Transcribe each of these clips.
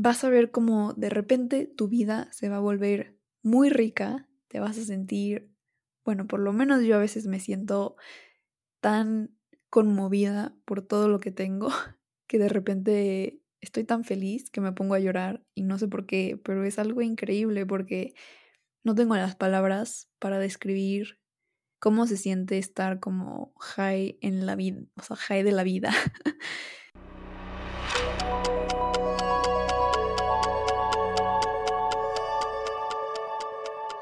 vas a ver cómo de repente tu vida se va a volver muy rica, te vas a sentir, bueno, por lo menos yo a veces me siento tan conmovida por todo lo que tengo que de repente estoy tan feliz que me pongo a llorar y no sé por qué, pero es algo increíble porque no tengo las palabras para describir cómo se siente estar como high en la vida, o sea, high de la vida.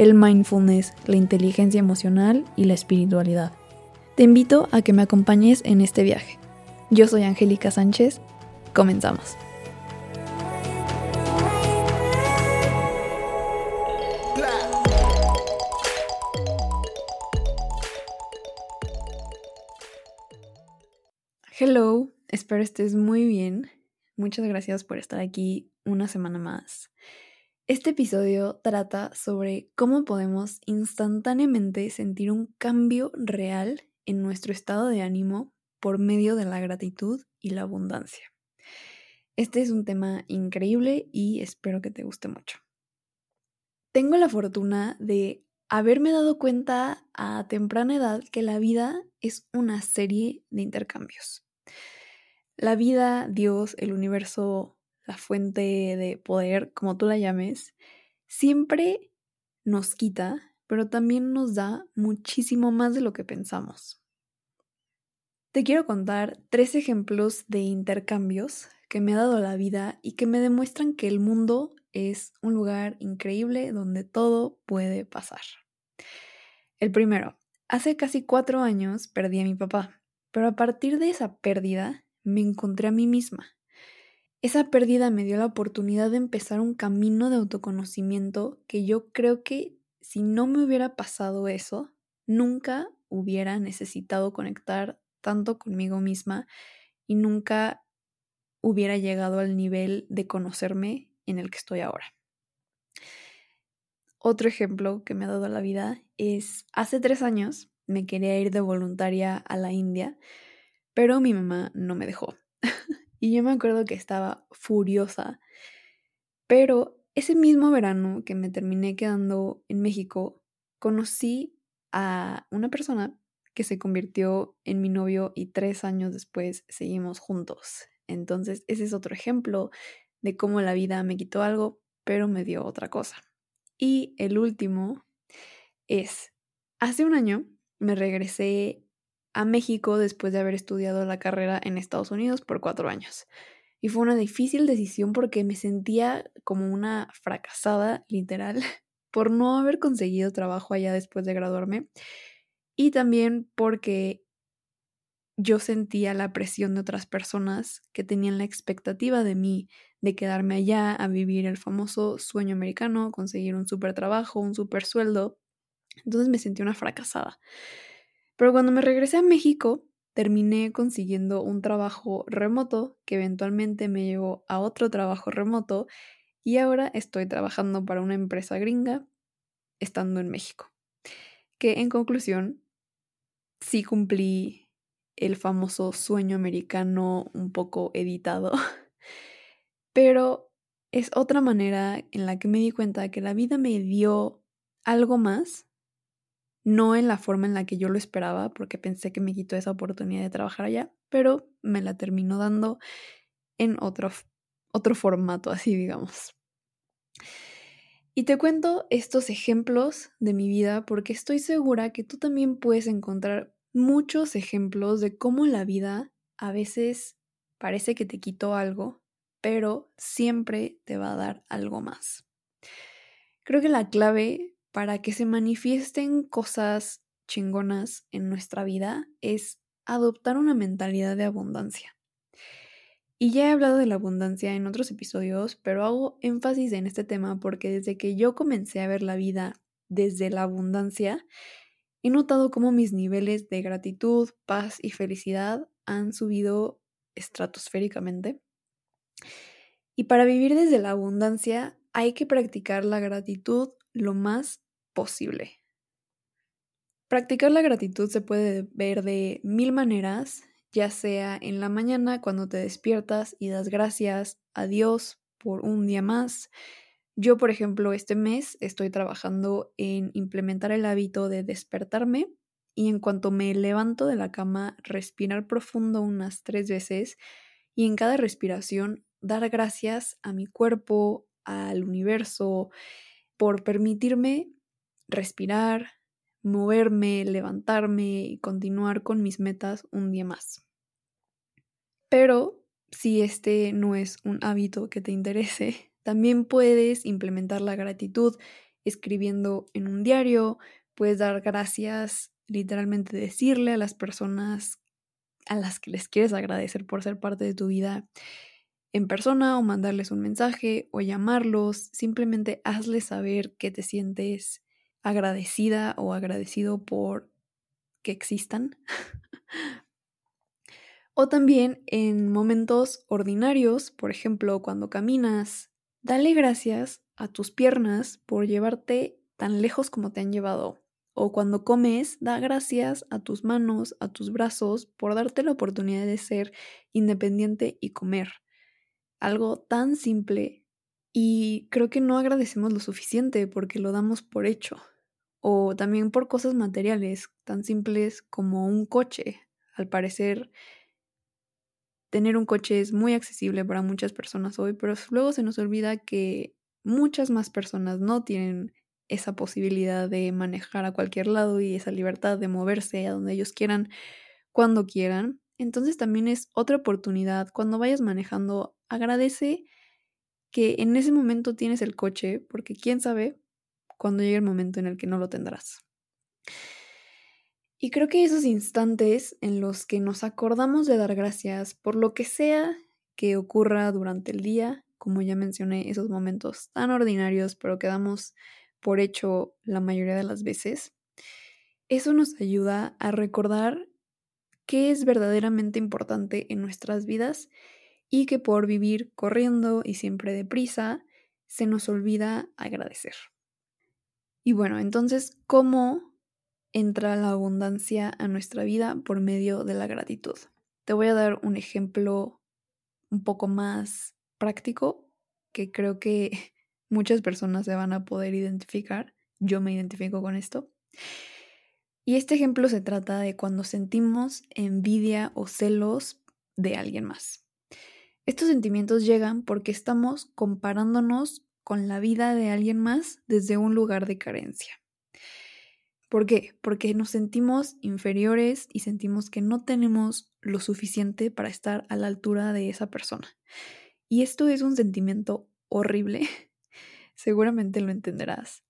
el mindfulness, la inteligencia emocional y la espiritualidad. Te invito a que me acompañes en este viaje. Yo soy Angélica Sánchez. Comenzamos. Hello, espero estés muy bien. Muchas gracias por estar aquí una semana más. Este episodio trata sobre cómo podemos instantáneamente sentir un cambio real en nuestro estado de ánimo por medio de la gratitud y la abundancia. Este es un tema increíble y espero que te guste mucho. Tengo la fortuna de haberme dado cuenta a temprana edad que la vida es una serie de intercambios. La vida, Dios, el universo, la fuente de poder, como tú la llames, siempre nos quita, pero también nos da muchísimo más de lo que pensamos. Te quiero contar tres ejemplos de intercambios que me ha dado la vida y que me demuestran que el mundo es un lugar increíble donde todo puede pasar. El primero, hace casi cuatro años perdí a mi papá, pero a partir de esa pérdida me encontré a mí misma. Esa pérdida me dio la oportunidad de empezar un camino de autoconocimiento que yo creo que si no me hubiera pasado eso, nunca hubiera necesitado conectar tanto conmigo misma y nunca hubiera llegado al nivel de conocerme en el que estoy ahora. Otro ejemplo que me ha dado la vida es hace tres años me quería ir de voluntaria a la India pero mi mamá no me dejó. y yo me acuerdo que estaba furiosa. Pero ese mismo verano que me terminé quedando en México, conocí a una persona que se convirtió en mi novio y tres años después seguimos juntos. Entonces, ese es otro ejemplo de cómo la vida me quitó algo, pero me dio otra cosa. Y el último es, hace un año me regresé a México después de haber estudiado la carrera en Estados Unidos por cuatro años. Y fue una difícil decisión porque me sentía como una fracasada, literal, por no haber conseguido trabajo allá después de graduarme. Y también porque yo sentía la presión de otras personas que tenían la expectativa de mí de quedarme allá a vivir el famoso sueño americano, conseguir un super trabajo, un super sueldo. Entonces me sentí una fracasada. Pero cuando me regresé a México, terminé consiguiendo un trabajo remoto que eventualmente me llevó a otro trabajo remoto y ahora estoy trabajando para una empresa gringa estando en México. Que en conclusión, sí cumplí el famoso sueño americano un poco editado, pero es otra manera en la que me di cuenta que la vida me dio algo más no en la forma en la que yo lo esperaba, porque pensé que me quitó esa oportunidad de trabajar allá, pero me la terminó dando en otro, otro formato, así digamos. Y te cuento estos ejemplos de mi vida porque estoy segura que tú también puedes encontrar muchos ejemplos de cómo la vida a veces parece que te quitó algo, pero siempre te va a dar algo más. Creo que la clave para que se manifiesten cosas chingonas en nuestra vida es adoptar una mentalidad de abundancia. Y ya he hablado de la abundancia en otros episodios, pero hago énfasis en este tema porque desde que yo comencé a ver la vida desde la abundancia, he notado cómo mis niveles de gratitud, paz y felicidad han subido estratosféricamente. Y para vivir desde la abundancia hay que practicar la gratitud lo más posible. Practicar la gratitud se puede ver de mil maneras ya sea en la mañana cuando te despiertas y das gracias a Dios por un día más. Yo, por ejemplo, este mes estoy trabajando en implementar el hábito de despertarme y en cuanto me levanto de la cama, respirar profundo unas tres veces y en cada respiración dar gracias a mi cuerpo, al universo, por permitirme respirar, moverme, levantarme y continuar con mis metas un día más. Pero si este no es un hábito que te interese, también puedes implementar la gratitud escribiendo en un diario, puedes dar gracias, literalmente decirle a las personas a las que les quieres agradecer por ser parte de tu vida en persona o mandarles un mensaje o llamarlos, simplemente hazles saber que te sientes agradecida o agradecido por que existan. o también en momentos ordinarios, por ejemplo, cuando caminas, dale gracias a tus piernas por llevarte tan lejos como te han llevado. O cuando comes, da gracias a tus manos, a tus brazos, por darte la oportunidad de ser independiente y comer. Algo tan simple y creo que no agradecemos lo suficiente porque lo damos por hecho o también por cosas materiales tan simples como un coche. Al parecer, tener un coche es muy accesible para muchas personas hoy, pero luego se nos olvida que muchas más personas no tienen esa posibilidad de manejar a cualquier lado y esa libertad de moverse a donde ellos quieran, cuando quieran. Entonces también es otra oportunidad. Cuando vayas manejando, agradece que en ese momento tienes el coche, porque quién sabe, cuando llegue el momento en el que no lo tendrás. Y creo que esos instantes en los que nos acordamos de dar gracias por lo que sea que ocurra durante el día, como ya mencioné, esos momentos tan ordinarios, pero que damos por hecho la mayoría de las veces, eso nos ayuda a recordar qué es verdaderamente importante en nuestras vidas y que por vivir corriendo y siempre deprisa, se nos olvida agradecer. Y bueno, entonces, ¿cómo entra la abundancia a nuestra vida por medio de la gratitud? Te voy a dar un ejemplo un poco más práctico que creo que muchas personas se van a poder identificar. Yo me identifico con esto. Y este ejemplo se trata de cuando sentimos envidia o celos de alguien más. Estos sentimientos llegan porque estamos comparándonos con la vida de alguien más desde un lugar de carencia. ¿Por qué? Porque nos sentimos inferiores y sentimos que no tenemos lo suficiente para estar a la altura de esa persona. Y esto es un sentimiento horrible, seguramente lo entenderás.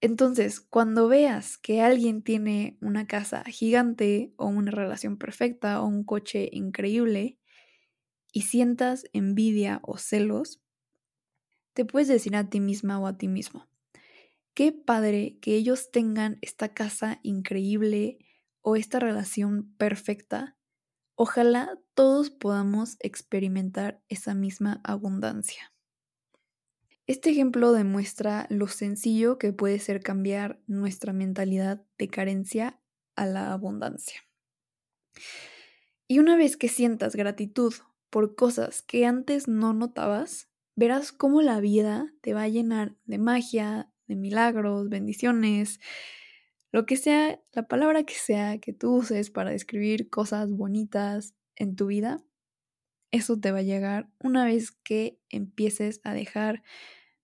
Entonces, cuando veas que alguien tiene una casa gigante o una relación perfecta o un coche increíble y sientas envidia o celos, te puedes decir a ti misma o a ti mismo, qué padre que ellos tengan esta casa increíble o esta relación perfecta. Ojalá todos podamos experimentar esa misma abundancia. Este ejemplo demuestra lo sencillo que puede ser cambiar nuestra mentalidad de carencia a la abundancia. Y una vez que sientas gratitud por cosas que antes no notabas, verás cómo la vida te va a llenar de magia, de milagros, bendiciones, lo que sea, la palabra que sea que tú uses para describir cosas bonitas en tu vida, eso te va a llegar una vez que empieces a dejar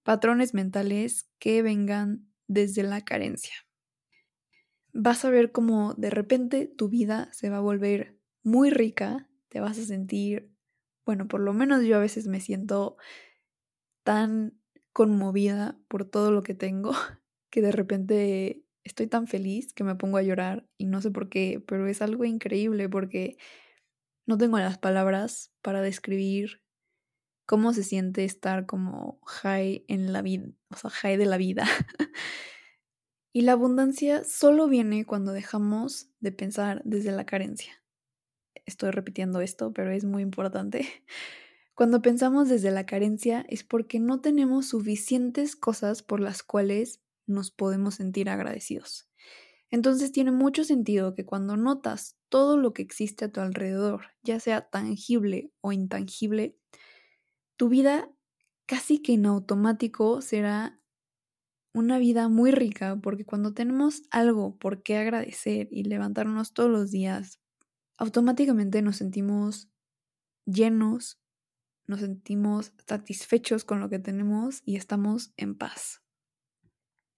patrones mentales que vengan desde la carencia. Vas a ver cómo de repente tu vida se va a volver muy rica, te vas a sentir, bueno, por lo menos yo a veces me siento tan conmovida por todo lo que tengo que de repente estoy tan feliz que me pongo a llorar y no sé por qué, pero es algo increíble porque no tengo las palabras para describir cómo se siente estar como high en la vida, o sea, high de la vida. y la abundancia solo viene cuando dejamos de pensar desde la carencia. Estoy repitiendo esto, pero es muy importante. Cuando pensamos desde la carencia es porque no tenemos suficientes cosas por las cuales nos podemos sentir agradecidos. Entonces tiene mucho sentido que cuando notas todo lo que existe a tu alrededor, ya sea tangible o intangible, tu vida casi que en automático será una vida muy rica porque cuando tenemos algo por qué agradecer y levantarnos todos los días, automáticamente nos sentimos llenos, nos sentimos satisfechos con lo que tenemos y estamos en paz.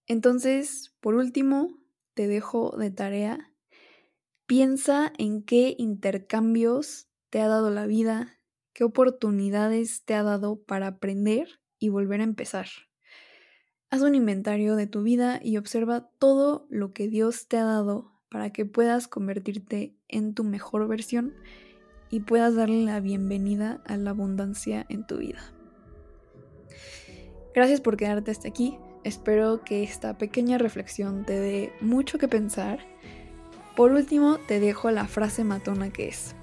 Entonces, por último, te dejo de tarea. Piensa en qué intercambios te ha dado la vida, qué oportunidades te ha dado para aprender y volver a empezar. Haz un inventario de tu vida y observa todo lo que Dios te ha dado para que puedas convertirte en tu mejor versión y puedas darle la bienvenida a la abundancia en tu vida. Gracias por quedarte hasta aquí. Espero que esta pequeña reflexión te dé mucho que pensar. Por último, te dejo la frase matona que es,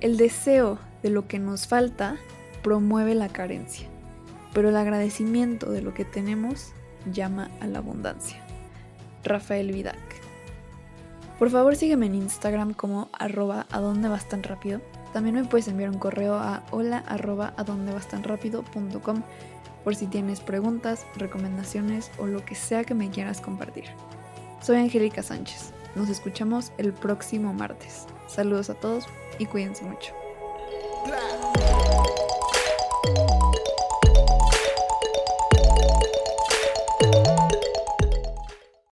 el deseo de lo que nos falta promueve la carencia, pero el agradecimiento de lo que tenemos llama a la abundancia. Rafael Vidac. Por favor sígueme en Instagram como arroba a dónde vas tan rápido. También me puedes enviar un correo a hola arroba rápido por si tienes preguntas, recomendaciones o lo que sea que me quieras compartir. Soy Angélica Sánchez. Nos escuchamos el próximo martes. Saludos a todos y cuídense mucho.